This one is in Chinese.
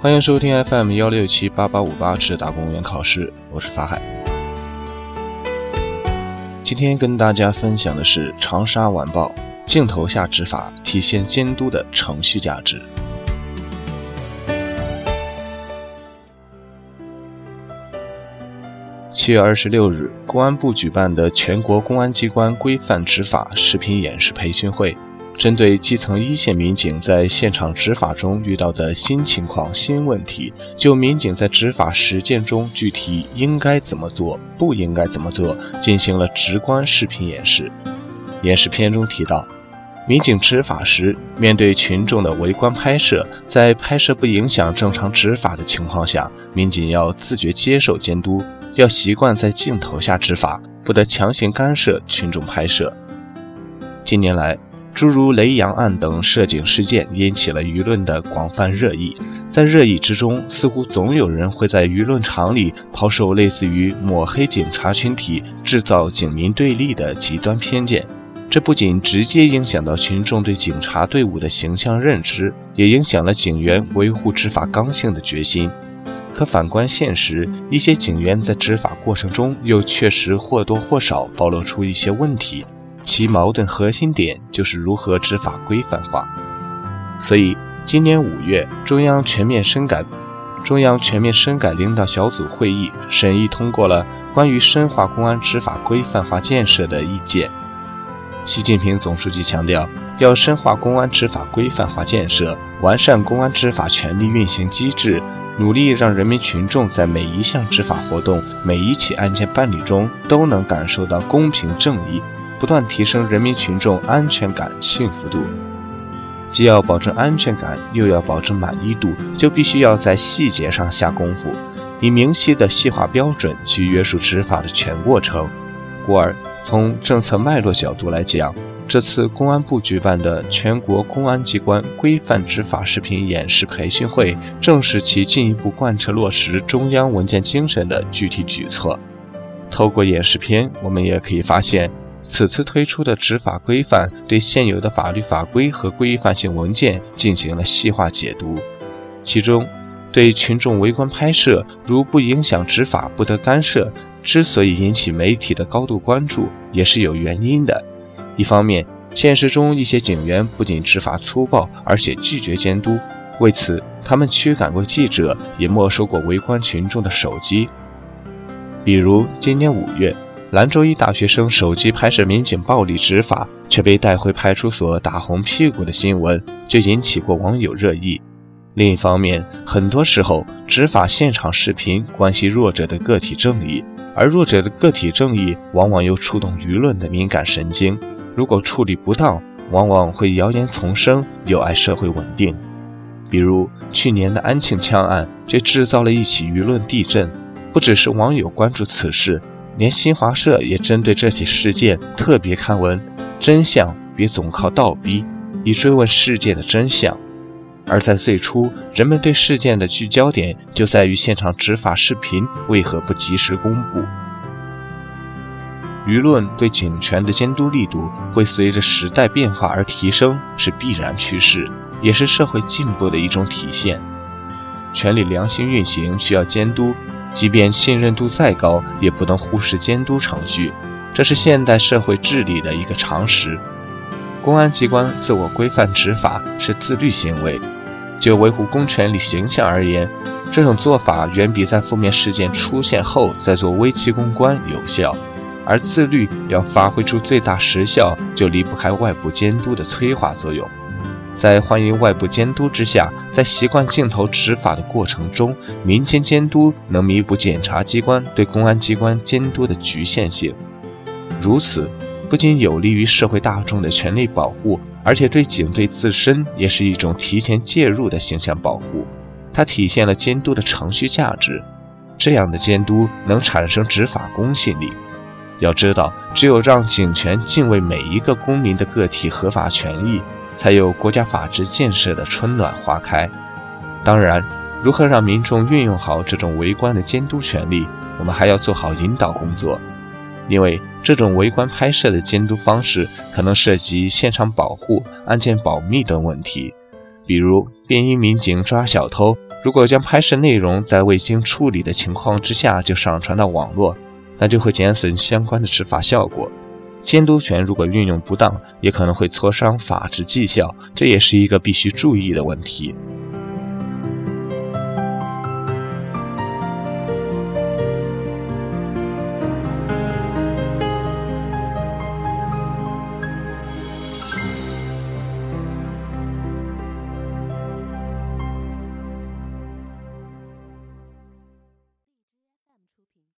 欢迎收听 FM 幺六七八八五八智达公务员考试，我是法海。今天跟大家分享的是《长沙晚报》镜头下执法体现监督的程序价值。七月二十六日，公安部举办的全国公安机关规范执法视频演示培训会。针对基层一线民警在现场执法中遇到的新情况、新问题，就民警在执法实践中具体应该怎么做、不应该怎么做，进行了直观视频演示。演示片中提到，民警执法时面对群众的围观拍摄，在拍摄不影响正常执法的情况下，民警要自觉接受监督，要习惯在镜头下执法，不得强行干涉群众拍摄。近年来，诸如雷洋案等涉警事件引起了舆论的广泛热议，在热议之中，似乎总有人会在舆论场里抛售类似于抹黑警察群体、制造警民对立的极端偏见。这不仅直接影响到群众对警察队伍的形象认知，也影响了警员维护执法刚性的决心。可反观现实，一些警员在执法过程中又确实或多或少暴露出一些问题。其矛盾核心点就是如何执法规范化。所以，今年五月，中央全面深改中央全面深改领导小组会议审议通过了关于深化公安执法规范化建设的意见。习近平总书记强调，要深化公安执法规范化建设，完善公安执法权力运行机制，努力让人民群众在每一项执法活动、每一起案件办理中都能感受到公平正义。不断提升人民群众安全感、幸福度，既要保证安全感，又要保证满意度，就必须要在细节上下功夫，以明晰的细化标准去约束执法的全过程。故而，从政策脉络角度来讲，这次公安部举办的全国公安机关规范执法视频演示培训会，正是其进一步贯彻落实中央文件精神的具体举措。透过演示片，我们也可以发现。此次推出的执法规范，对现有的法律法规和规范性文件进行了细化解读。其中，对群众围观拍摄如不影响执法不得干涉，之所以引起媒体的高度关注，也是有原因的。一方面，现实中一些警员不仅执法粗暴，而且拒绝监督，为此他们驱赶过记者，也没收过围观群众的手机。比如今年五月。兰州一大学生手机拍摄民警暴力执法，却被带回派出所打红屁股的新闻，就引起过网友热议。另一方面，很多时候执法现场视频关系弱者的个体正义，而弱者的个体正义往往又触动舆论的敏感神经，如果处理不当，往往会谣言丛生，有碍社会稳定。比如去年的安庆枪案，就制造了一起舆论地震，不只是网友关注此事。连新华社也针对这起事件特别刊文，真相别总靠倒逼，以追问事件的真相。而在最初，人们对事件的聚焦点就在于现场执法视频为何不及时公布。舆论对警权的监督力度会随着时代变化而提升，是必然趋势，也是社会进步的一种体现。权力良性运行需要监督。即便信任度再高，也不能忽视监督程序，这是现代社会治理的一个常识。公安机关自我规范执法是自律行为，就维护公权力形象而言，这种做法远比在负面事件出现后再做危机公关有效。而自律要发挥出最大实效，就离不开外部监督的催化作用。在欢迎外部监督之下，在习惯镜头执法的过程中，民间监督能弥补检察机关对公安机关监督的局限性。如此，不仅有利于社会大众的权利保护，而且对警队自身也是一种提前介入的形象保护。它体现了监督的程序价值。这样的监督能产生执法公信力。要知道，只有让警权敬畏每一个公民的个体合法权益。才有国家法治建设的春暖花开。当然，如何让民众运用好这种围观的监督权利，我们还要做好引导工作。因为这种围观拍摄的监督方式可能涉及现场保护、案件保密等问题，比如便衣民警抓小偷，如果将拍摄内容在未经处理的情况之下就上传到网络，那就会减损相关的执法效果。监督权如果运用不当，也可能会挫伤法治绩效，这也是一个必须注意的问题。